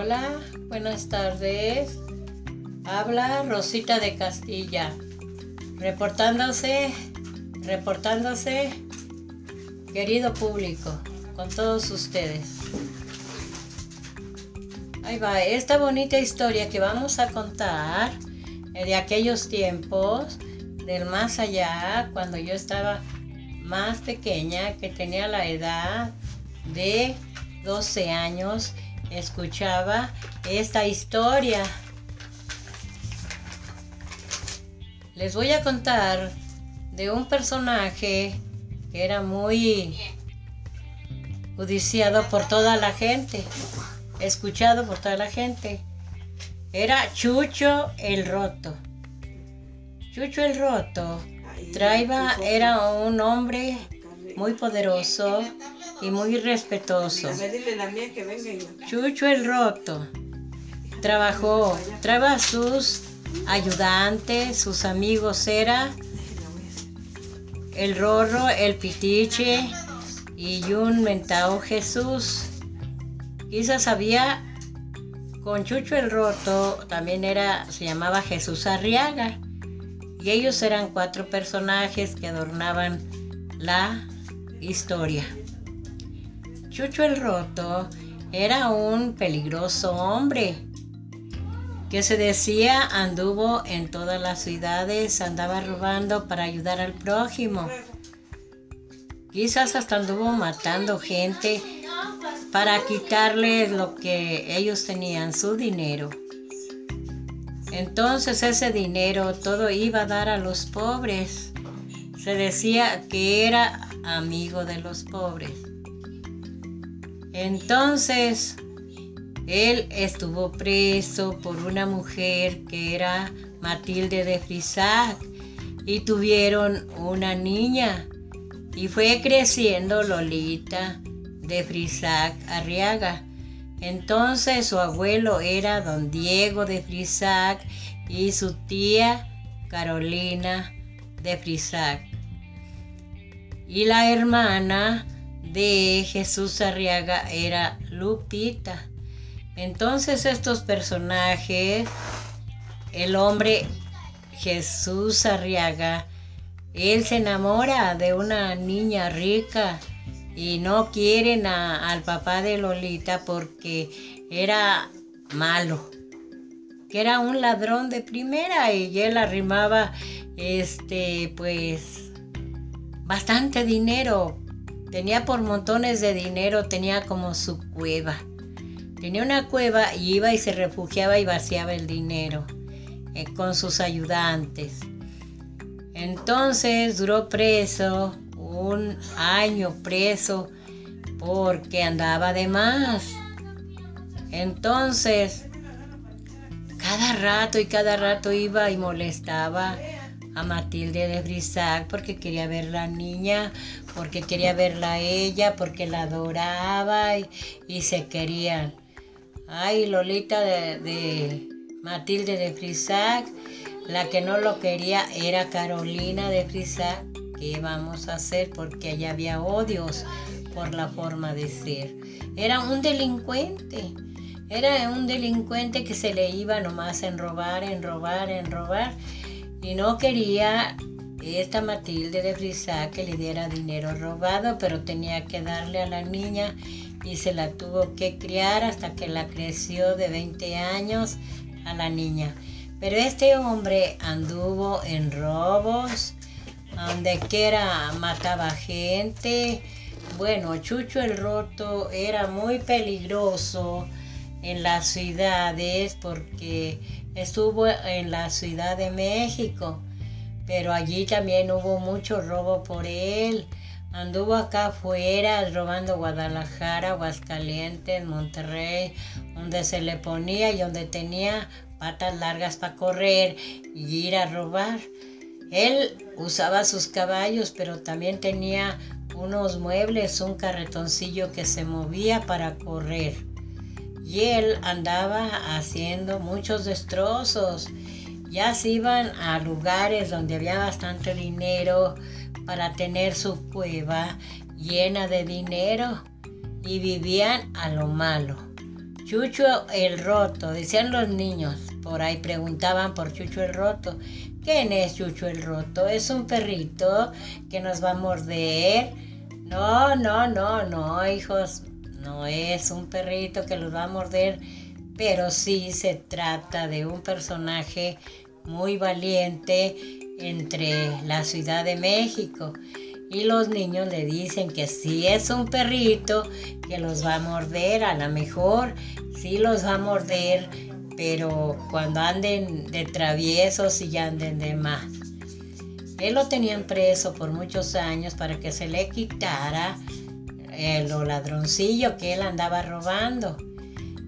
Hola, buenas tardes. Habla Rosita de Castilla, reportándose, reportándose, querido público, con todos ustedes. Ahí va, esta bonita historia que vamos a contar de aquellos tiempos, del más allá, cuando yo estaba más pequeña, que tenía la edad de 12 años, escuchaba esta historia. Les voy a contar de un personaje que era muy judiciado por toda la gente, escuchado por toda la gente. Era Chucho el Roto. Chucho el Roto Traiba era un hombre muy poderoso y muy respetuoso. Chucho el Roto trabajó, traba sus ayudantes, sus amigos era el Rorro, el Pitiche y un mentao Jesús. Quizás había con Chucho el Roto, también era, se llamaba Jesús Arriaga. Y ellos eran cuatro personajes que adornaban la historia. Chucho el Roto era un peligroso hombre que se decía anduvo en todas las ciudades, andaba robando para ayudar al prójimo. Quizás hasta anduvo matando gente para quitarles lo que ellos tenían, su dinero. Entonces ese dinero todo iba a dar a los pobres. Se decía que era amigo de los pobres. Entonces, él estuvo preso por una mujer que era Matilde de Frisac y tuvieron una niña y fue creciendo Lolita de Frisac Arriaga. Entonces su abuelo era don Diego de Frisac y su tía Carolina de Frisac. Y la hermana de Jesús Arriaga era Lupita. Entonces estos personajes, el hombre Jesús Arriaga, él se enamora de una niña rica y no quieren al papá de Lolita porque era malo, que era un ladrón de primera y él arrimaba este pues bastante dinero. Tenía por montones de dinero, tenía como su cueva. Tenía una cueva y iba y se refugiaba y vaciaba el dinero eh, con sus ayudantes. Entonces duró preso un año preso porque andaba de más. Entonces, cada rato y cada rato iba y molestaba a Matilde de Brisac porque quería ver la niña, porque quería verla a ella, porque la adoraba y, se querían. Ay, Lolita de, de Matilde de Frisac, la que no lo quería era Carolina de Frisac ¿Qué vamos a hacer? Porque allá había odios por la forma de ser. Era un delincuente. Era un delincuente que se le iba nomás en robar, en robar, en robar. Y no quería esta Matilde de Frisac que le diera dinero robado, pero tenía que darle a la niña y se la tuvo que criar hasta que la creció de 20 años a la niña. Pero este hombre anduvo en robos, donde quiera mataba gente. Bueno, Chucho el Roto era muy peligroso en las ciudades porque estuvo en la Ciudad de México, pero allí también hubo mucho robo por él. Anduvo acá afuera robando Guadalajara, Aguascalientes, Monterrey, donde se le ponía y donde tenía patas largas para correr y ir a robar. Él usaba sus caballos, pero también tenía unos muebles, un carretoncillo que se movía para correr. Y él andaba haciendo muchos destrozos. Ya se iban a lugares donde había bastante dinero para tener su cueva llena de dinero y vivían a lo malo. Chucho el Roto, decían los niños, por ahí preguntaban por Chucho el Roto. ¿Quién es Chucho el Roto? ¿Es un perrito que nos va a morder? No, no, no, no, hijos, no es un perrito que los va a morder, pero sí se trata de un personaje muy valiente entre la Ciudad de México. Y los niños le dicen que sí es un perrito que los va a morder, a lo mejor sí los va a morder, pero cuando anden de traviesos y anden de más. Él lo tenían preso por muchos años para que se le quitara el lo ladroncillo que él andaba robando.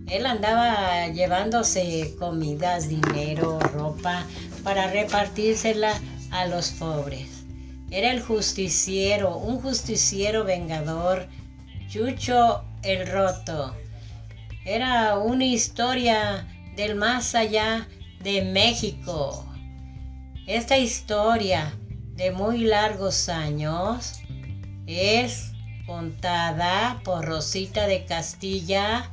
Él andaba llevándose comidas, dinero, ropa para repartírsela a los pobres. Era el justiciero, un justiciero vengador, Chucho el Roto. Era una historia del más allá de México. Esta historia de muy largos años es contada por Rosita de Castilla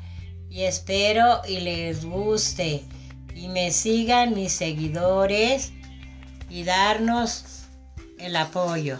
y espero y les guste y me sigan mis seguidores y darnos el apoyo.